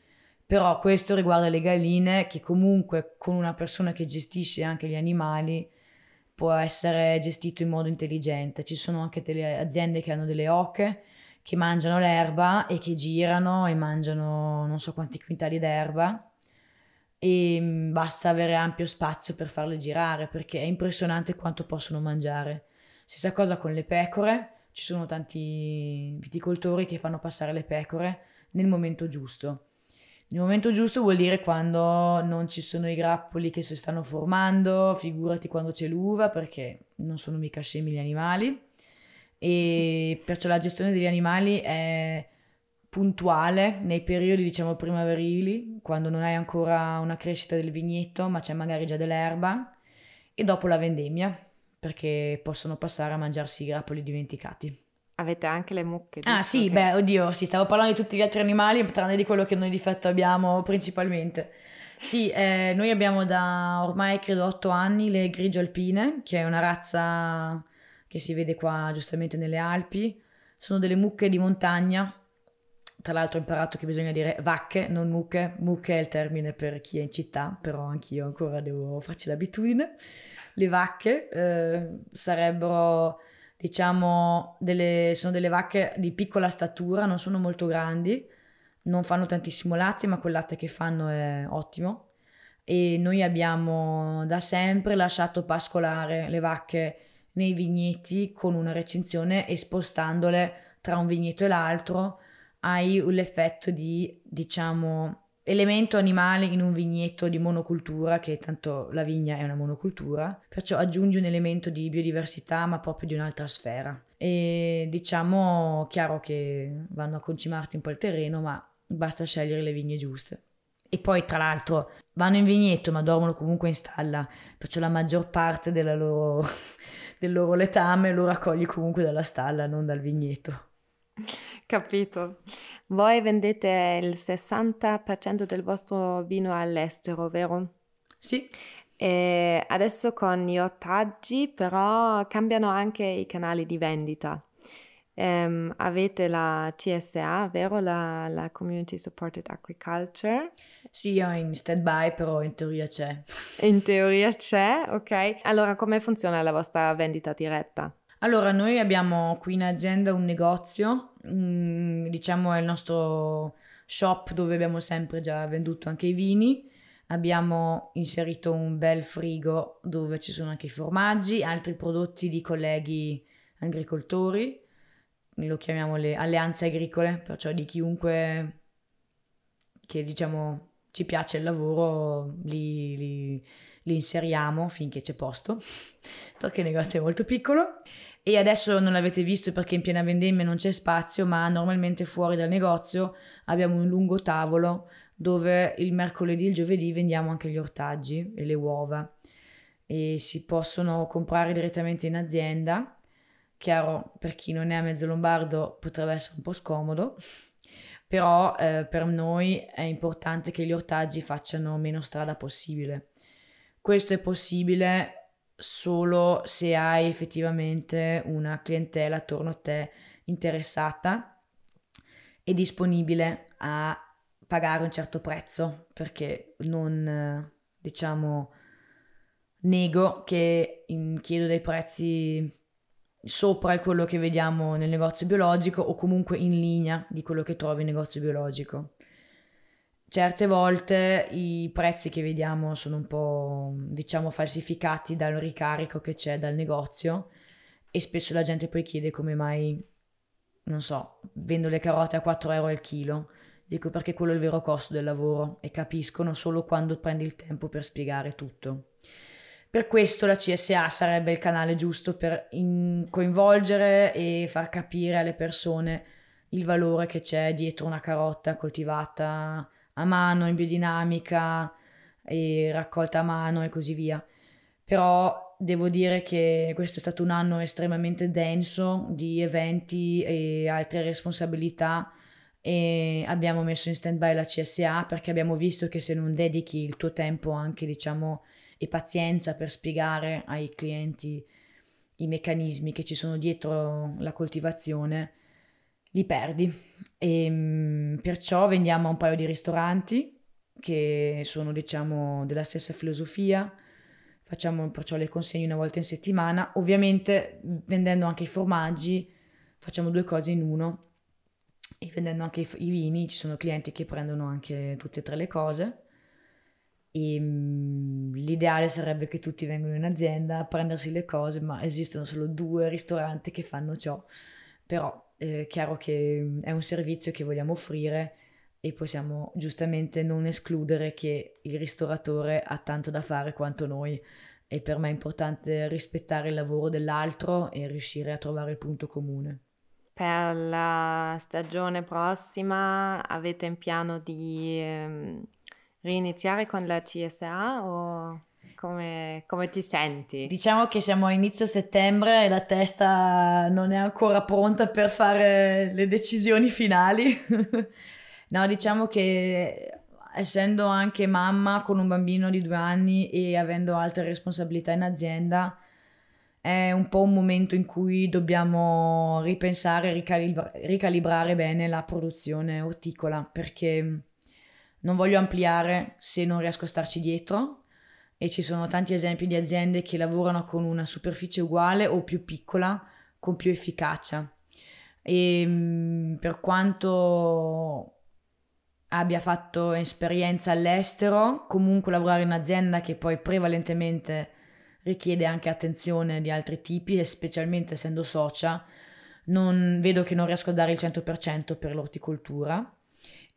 Però questo riguarda le galline che comunque con una persona che gestisce anche gli animali può essere gestito in modo intelligente. Ci sono anche delle aziende che hanno delle oche che mangiano l'erba e che girano e mangiano non so quanti quintali d'erba e mm, basta avere ampio spazio per farle girare perché è impressionante quanto possono mangiare. Stessa cosa con le pecore, ci sono tanti viticoltori che fanno passare le pecore nel momento giusto. Nel momento giusto vuol dire quando non ci sono i grappoli che si stanno formando, figurati quando c'è l'uva perché non sono mica scemi gli animali e perciò la gestione degli animali è puntuale nei periodi diciamo primaverili quando non hai ancora una crescita del vigneto ma c'è magari già dell'erba e dopo la vendemmia perché possono passare a mangiarsi i grappoli dimenticati. Avete anche le mucche, Ah sì, che... beh, oddio, sì, stavo parlando di tutti gli altri animali, tranne di quello che noi di fatto abbiamo principalmente. Sì, eh, noi abbiamo da ormai credo otto anni le grigio alpine, che è una razza che si vede qua giustamente nelle Alpi. Sono delle mucche di montagna. Tra l'altro ho imparato che bisogna dire vacche, non mucche. Mucche è il termine per chi è in città, però anch'io ancora devo farci l'abitudine. Le vacche eh, sarebbero, diciamo, delle, sono delle vacche di piccola statura, non sono molto grandi, non fanno tantissimo latte, ma quel latte che fanno è ottimo. E noi abbiamo da sempre lasciato pascolare le vacche nei vigneti con una recinzione e spostandole tra un vigneto e l'altro hai l'effetto di, diciamo, elemento animale in un vigneto di monocultura, che tanto la vigna è una monocultura, perciò aggiungi un elemento di biodiversità, ma proprio di un'altra sfera. E diciamo, chiaro che vanno a concimarti un po' il terreno, ma basta scegliere le vigne giuste. E poi, tra l'altro, vanno in vigneto, ma dormono comunque in stalla, perciò la maggior parte della loro del loro letame lo raccogli comunque dalla stalla, non dal vigneto. Capito. Voi vendete il 60% del vostro vino all'estero, vero? Sì, E adesso con gli ortaggi però cambiano anche i canali di vendita. Ehm, avete la CSA, vero? La, la Community Supported Agriculture. Sì, io in stand-by, però in teoria c'è. In teoria c'è, ok? Allora, come funziona la vostra vendita diretta? Allora, noi abbiamo qui in azienda un negozio, mm, diciamo è il nostro shop dove abbiamo sempre già venduto anche i vini. Abbiamo inserito un bel frigo dove ci sono anche i formaggi, altri prodotti di colleghi agricoltori, lo chiamiamo le alleanze agricole, perciò di chiunque che diciamo ci piace il lavoro li, li- li inseriamo finché c'è posto, perché il negozio è molto piccolo. E adesso non l'avete visto perché in piena vendemmia non c'è spazio, ma normalmente fuori dal negozio abbiamo un lungo tavolo dove il mercoledì e il giovedì vendiamo anche gli ortaggi e le uova e si possono comprare direttamente in azienda. Chiaro, per chi non è a mezzo lombardo potrebbe essere un po' scomodo, però eh, per noi è importante che gli ortaggi facciano meno strada possibile. Questo è possibile solo se hai effettivamente una clientela attorno a te interessata e disponibile a pagare un certo prezzo, perché non, diciamo, nego che in- chiedo dei prezzi sopra quello che vediamo nel negozio biologico o comunque in linea di quello che trovi in negozio biologico. Certe volte i prezzi che vediamo sono un po', diciamo, falsificati dal ricarico che c'è dal negozio e spesso la gente poi chiede come mai, non so, vendo le carote a 4 euro al chilo. Dico perché quello è il vero costo del lavoro e capiscono solo quando prendi il tempo per spiegare tutto. Per questo la CSA sarebbe il canale giusto per in- coinvolgere e far capire alle persone il valore che c'è dietro una carota coltivata a mano, in biodinamica e raccolta a mano e così via. Però devo dire che questo è stato un anno estremamente denso di eventi e altre responsabilità e abbiamo messo in stand-by la CSA perché abbiamo visto che se non dedichi il tuo tempo anche, diciamo, e pazienza per spiegare ai clienti i meccanismi che ci sono dietro la coltivazione, li perdi. E mm, perciò vendiamo a un paio di ristoranti che sono, diciamo, della stessa filosofia. Facciamo perciò le consegne una volta in settimana. Ovviamente vendendo anche i formaggi facciamo due cose in uno. E vendendo anche i, i vini ci sono clienti che prendono anche tutte e tre le cose. E, mm, l'ideale sarebbe che tutti vengano in azienda a prendersi le cose, ma esistono solo due ristoranti che fanno ciò. Però eh, è chiaro che è un servizio che vogliamo offrire e possiamo giustamente non escludere che il ristoratore ha tanto da fare quanto noi. E per me è importante rispettare il lavoro dell'altro e riuscire a trovare il punto comune. Per la stagione prossima avete in piano di ehm, riniziare con la CSA o come, come ti senti? Diciamo che siamo a inizio settembre e la testa non è ancora pronta per fare le decisioni finali. no, diciamo che essendo anche mamma con un bambino di due anni e avendo altre responsabilità in azienda, è un po' un momento in cui dobbiamo ripensare ricalibra- ricalibrare bene la produzione orticola perché non voglio ampliare se non riesco a starci dietro e ci sono tanti esempi di aziende che lavorano con una superficie uguale o più piccola con più efficacia. E mm, per quanto abbia fatto esperienza all'estero, comunque lavorare in un'azienda che poi prevalentemente richiede anche attenzione di altri tipi e specialmente essendo socia, non vedo che non riesco a dare il 100% per l'orticoltura.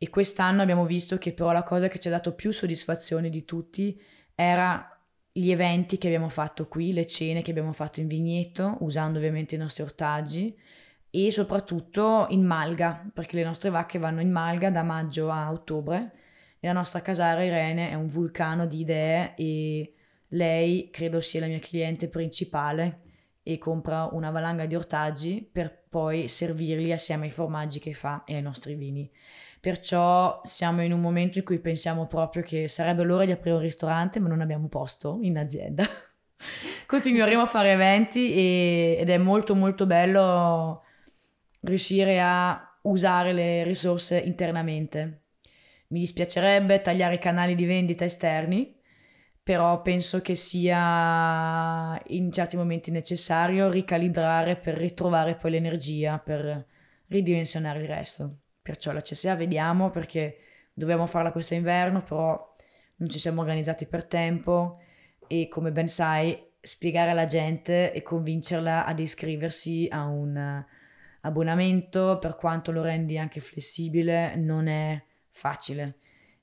E quest'anno abbiamo visto che però la cosa che ci ha dato più soddisfazione di tutti era gli eventi che abbiamo fatto qui, le cene che abbiamo fatto in vigneto, usando ovviamente i nostri ortaggi e soprattutto in malga, perché le nostre vacche vanno in malga da maggio a ottobre e la nostra casara Irene è un vulcano di idee e lei credo sia la mia cliente principale e compra una valanga di ortaggi per poi servirli assieme ai formaggi che fa e ai nostri vini. Perciò siamo in un momento in cui pensiamo proprio che sarebbe l'ora di aprire un ristorante, ma non abbiamo posto in azienda. Continueremo a fare eventi e, ed è molto molto bello riuscire a usare le risorse internamente. Mi dispiacerebbe tagliare i canali di vendita esterni, però penso che sia in certi momenti necessario ricalibrare per ritrovare poi l'energia per ridimensionare il resto. Perciò la CSA vediamo perché dovevamo farla questo inverno, però non ci siamo organizzati per tempo e come ben sai spiegare alla gente e convincerla ad iscriversi a un abbonamento per quanto lo rendi anche flessibile non è facile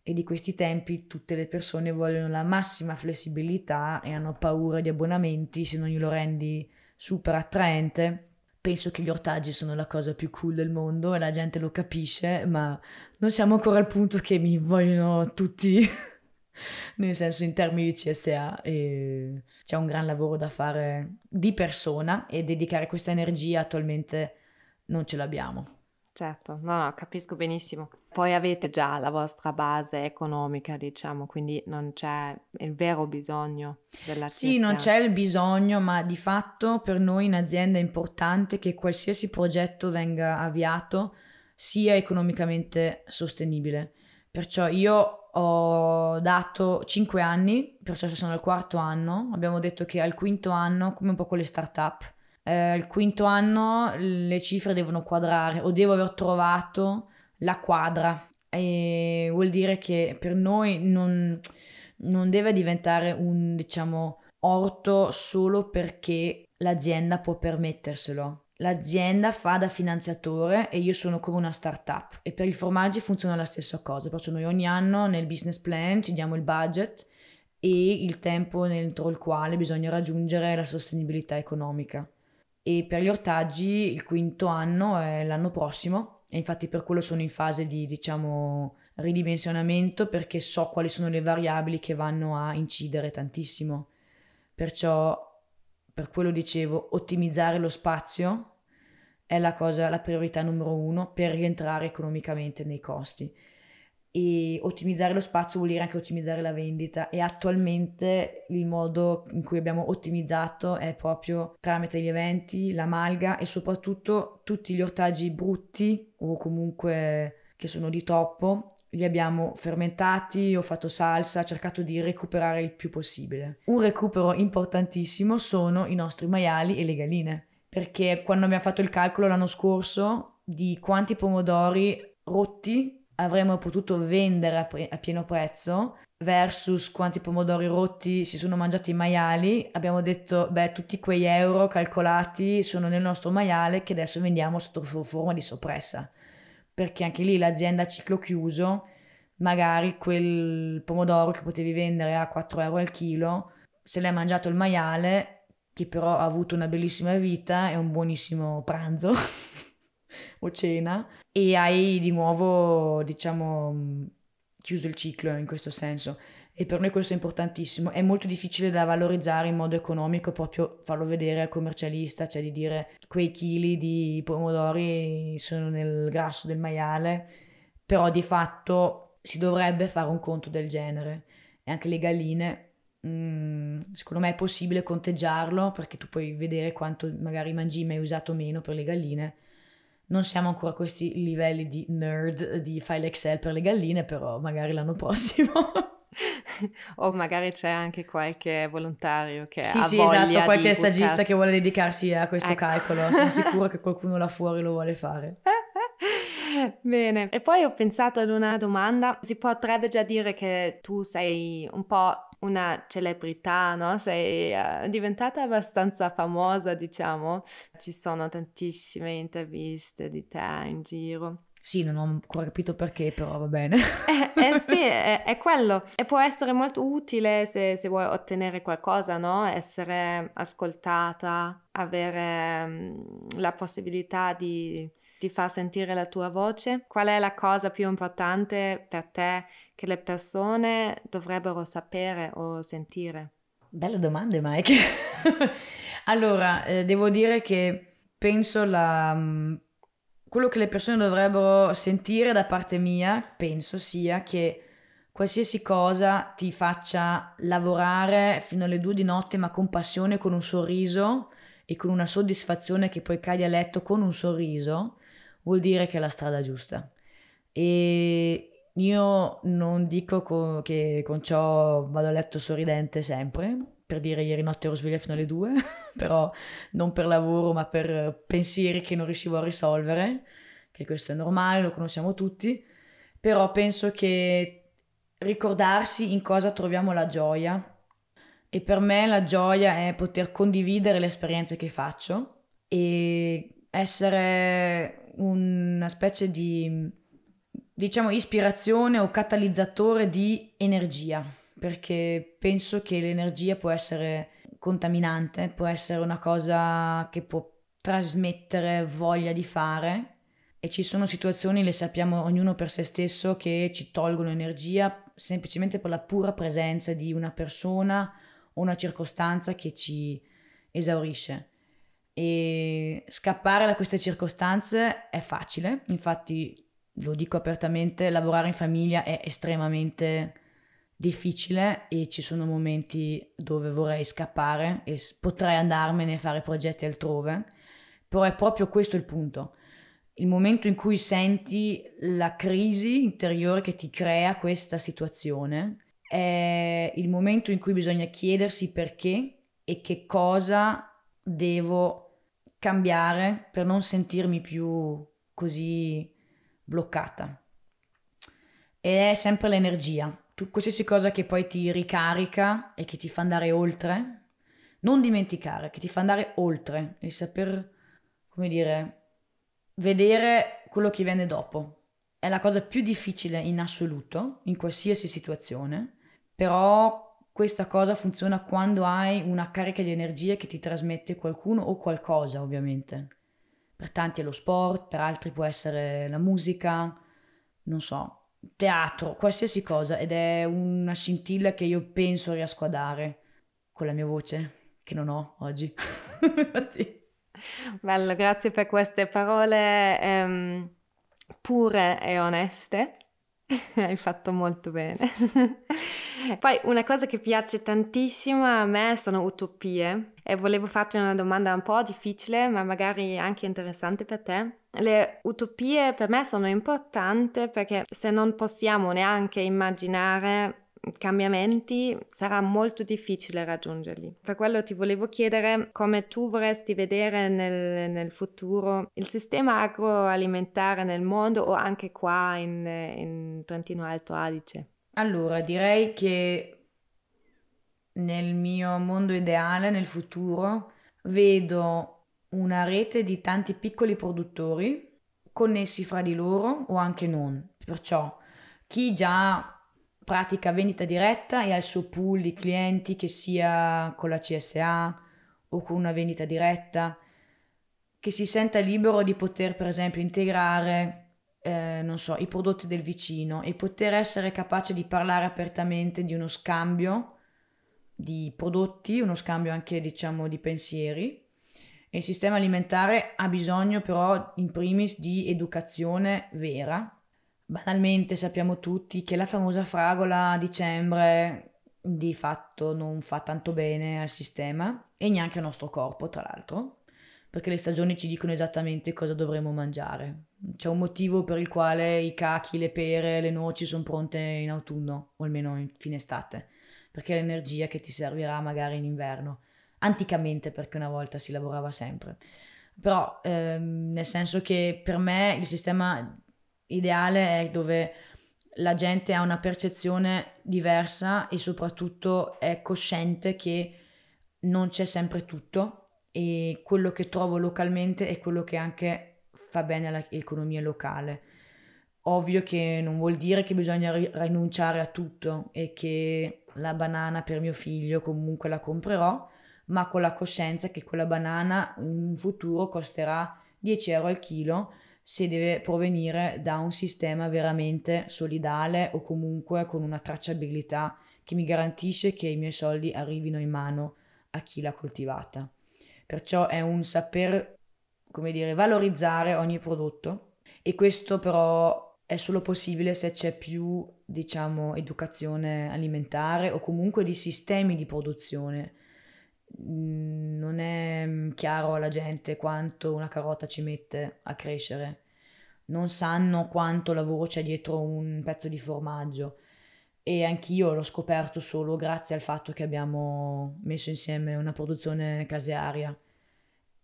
e di questi tempi tutte le persone vogliono la massima flessibilità e hanno paura di abbonamenti se non glielo rendi super attraente. Penso che gli ortaggi sono la cosa più cool del mondo e la gente lo capisce, ma non siamo ancora al punto che mi vogliono tutti, nel senso in termini di CSA. E c'è un gran lavoro da fare di persona e dedicare questa energia attualmente non ce l'abbiamo. Certo, no, no, capisco benissimo. Poi avete già la vostra base economica, diciamo, quindi non c'è il vero bisogno della Sì, non c'è il bisogno, ma di fatto per noi in azienda è importante che qualsiasi progetto venga avviato sia economicamente sostenibile. Perciò io ho dato 5 anni, perciò sono al quarto anno, abbiamo detto che al quinto anno, come un po' con le start-up, eh, il quinto anno le cifre devono quadrare o devo aver trovato la quadra. E vuol dire che per noi non, non deve diventare un diciamo orto solo perché l'azienda può permetterselo. L'azienda fa da finanziatore e io sono come una startup. E per i formaggi funziona la stessa cosa, perciò noi ogni anno nel business plan ci diamo il budget e il tempo entro il quale bisogna raggiungere la sostenibilità economica e per gli ortaggi il quinto anno è l'anno prossimo e infatti per quello sono in fase di diciamo ridimensionamento perché so quali sono le variabili che vanno a incidere tantissimo. Perciò per quello dicevo ottimizzare lo spazio è la cosa, la priorità numero uno per rientrare economicamente nei costi e ottimizzare lo spazio vuol dire anche ottimizzare la vendita e attualmente il modo in cui abbiamo ottimizzato è proprio tramite gli eventi, la malga e soprattutto tutti gli ortaggi brutti o comunque che sono di troppo li abbiamo fermentati, ho fatto salsa, ho cercato di recuperare il più possibile. Un recupero importantissimo sono i nostri maiali e le galline, perché quando abbiamo fatto il calcolo l'anno scorso di quanti pomodori rotti avremmo potuto vendere a, pre- a, pieno prezzo versus quanti pomodori rotti si sono mangiati i maiali, abbiamo detto, beh, tutti quei euro calcolati sono nel nostro maiale che adesso vendiamo sotto forma di soppressa. Perché anche lì l'azienda a ciclo chiuso, magari quel pomodoro che potevi vendere a 4 euro al chilo, se l'hai mangiato il maiale, che però ha avuto una bellissima vita e un buonissimo pranzo o cena, e hai di nuovo, diciamo, chiuso il ciclo in questo senso. E per noi questo è importantissimo. È molto difficile da valorizzare in modo economico, proprio farlo vedere al commercialista, cioè di dire quei chili di pomodori sono nel grasso del maiale, però di fatto si dovrebbe fare un conto del genere. E anche le galline, mm, secondo me è possibile conteggiarlo perché tu puoi vedere quanto magari mangime hai usato meno per le galline non siamo ancora a questi livelli di nerd di file Excel per le galline, però magari l'anno prossimo. o magari c'è anche qualche volontario che sì, ha sì, voglia esatto, qualche stagista buttarsi. che vuole dedicarsi a questo Ecco. calcolo. Sono sicura che qualcuno là fuori lo vuole fare. Bene, e poi ho pensato ad una domanda. Si potrebbe già dire che tu sei un po' una celebrità, no? Sei eh, diventata abbastanza famosa, diciamo. Ci sono tantissime interviste di te in giro. Sì, non ho ancora capito perché, però va bene. Eh, eh sì, è, è quello. E può essere molto utile se, se vuoi ottenere qualcosa, no? Essere ascoltata, avere mm, la possibilità di, di far sentire la tua voce. Qual è la cosa più importante per te che le persone dovrebbero sapere o sentire? Belle domande, Mike. Allora, eh, devo dire che penso la, mm, quello che le persone dovrebbero sentire da parte mia, penso sia che qualsiasi cosa ti faccia lavorare fino alle due di notte, ma con passione, con un sorriso e con una soddisfazione che poi cadi a letto con un sorriso, vuol dire che è la strada giusta. E io non dico co- che con ciò vado a letto sorridente sempre, per dire ieri notte ero sveglia fino alle due, però non per lavoro ma per pensieri che non riuscivo a risolvere, che questo è normale, lo conosciamo tutti, però penso che ricordarsi in cosa troviamo la gioia. E per me la gioia è poter condividere le esperienze che faccio e essere una specie di diciamo ispirazione o catalizzatore di energia perché penso che l'energia può essere contaminante, può essere una cosa che può trasmettere voglia di fare e ci sono situazioni, le sappiamo ognuno per se stesso, che ci tolgono energia semplicemente per la pura presenza di una persona o una circostanza che ci esaurisce. E scappare da queste circostanze è facile, infatti lo dico apertamente, lavorare in famiglia è estremamente difficile e ci sono momenti dove vorrei scappare e potrei andarmene e fare progetti altrove, però è proprio questo il punto. Il momento in cui senti la crisi interiore che ti crea questa situazione è il momento in cui bisogna chiedersi perché e che cosa devo cambiare per non sentirmi più così bloccata. Ed è sempre l'energia, tu, qualsiasi cosa che poi ti ricarica e che ti fa andare oltre, non dimenticare, che ti fa andare oltre e saper, come dire, vedere quello che viene dopo. È la cosa più difficile in assoluto, in qualsiasi situazione, però questa cosa funziona quando hai una carica di energia che ti trasmette qualcuno o qualcosa, ovviamente. Per tanti è lo sport, per altri può essere la musica, non so, teatro, qualsiasi cosa ed è una scintilla che io penso riesco a dare con la mia voce che non ho oggi. Bello, grazie per queste parole ehm, pure e oneste. Hai fatto molto bene. Poi una cosa che piace tantissimo a me sono utopie e volevo farti una domanda un po' difficile, ma magari anche interessante per te. Le utopie per me sono importanti perché se non possiamo neanche immaginare cambiamenti sarà molto difficile raggiungerli. Per quello ti volevo chiedere come tu vorresti vedere nel, nel futuro il sistema agroalimentare nel mondo o anche qua in, in Trentino Alto Adige. Allora, direi che nel mio mondo ideale, nel futuro, vedo una rete di tanti piccoli produttori connessi fra di loro o anche non. Perciò chi già pratica vendita diretta e ha il suo pool di clienti che sia con la CSA o con una vendita diretta, che si senta libero di poter per esempio integrare, eh, non so, i prodotti del vicino e poter essere capace di parlare apertamente di uno scambio di prodotti, uno scambio anche diciamo di pensieri. Il sistema alimentare ha bisogno però in primis di educazione vera Banalmente sappiamo tutti che la famosa fragola a dicembre di fatto non fa tanto bene al sistema e neanche al nostro corpo, tra l'altro, perché le stagioni ci dicono esattamente cosa dovremo mangiare. C'è un motivo per il quale i cachi, le pere, le noci sono pronte in autunno, o almeno in fine estate, perché è l'energia che ti servirà magari in inverno. Anticamente, perché una volta si lavorava sempre. Però, ehm, nel senso che per me il sistema ideale è dove la gente ha una percezione diversa e soprattutto è cosciente che non c'è sempre tutto e quello che trovo localmente è quello che anche fa bene all'economia locale. Ovvio che non vuol dire che bisogna rinunciare a tutto e che la banana per mio figlio comunque la comprerò, ma con la coscienza che quella banana in futuro costerà 10 euro al chilo se deve provenire da un sistema veramente solidale o comunque con una tracciabilità che mi garantisce che i miei soldi arrivino in mano a chi l'ha coltivata. Perciò è un saper, come dire, valorizzare ogni prodotto. E questo però è solo possibile se c'è più, diciamo, educazione alimentare o comunque di sistemi di produzione. Mm, non è chiaro alla gente quanto una carota ci mette a crescere, non sanno quanto lavoro c'è dietro un pezzo di formaggio. E anch'io l'ho scoperto solo grazie al fatto che abbiamo messo insieme una produzione casearia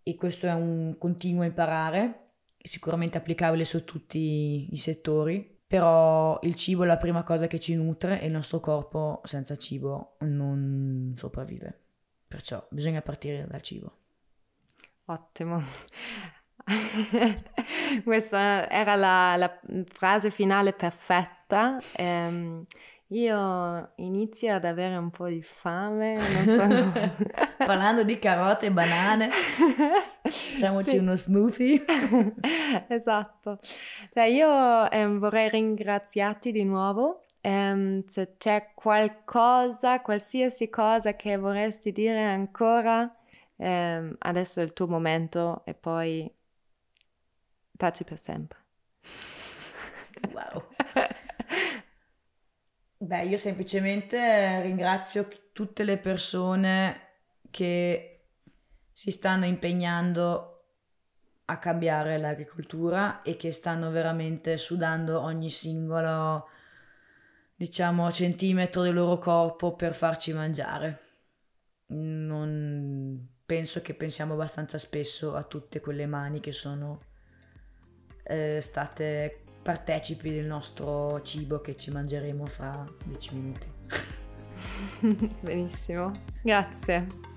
e questo è un continuo imparare, sicuramente applicabile su tutti i settori, però il cibo è la prima cosa che ci nutre e il nostro corpo senza cibo non sopravvive, perciò bisogna partire dal cibo. Ottimo. Questa era la, la, frase finale perfetta. Um, io inizio ad avere un po' di fame, non so. Parlando di carote e banane, facciamoci sì. uno smoothie. esatto. Cioè, io eh, vorrei ringraziarti di nuovo. Um, se c'è qualcosa, qualsiasi cosa che vorresti dire ancora, um, adesso è il tuo momento e poi taci per sempre. Wow. Beh, io semplicemente ringrazio tutte le persone che si stanno impegnando a cambiare l'agricoltura e che stanno veramente sudando ogni singolo, diciamo, centimetro del loro corpo per farci mangiare. Non penso che pensiamo abbastanza spesso a tutte quelle mani che sono eh, state partecipi del nostro cibo che ci mangeremo fra 10 minuti. Benissimo, grazie.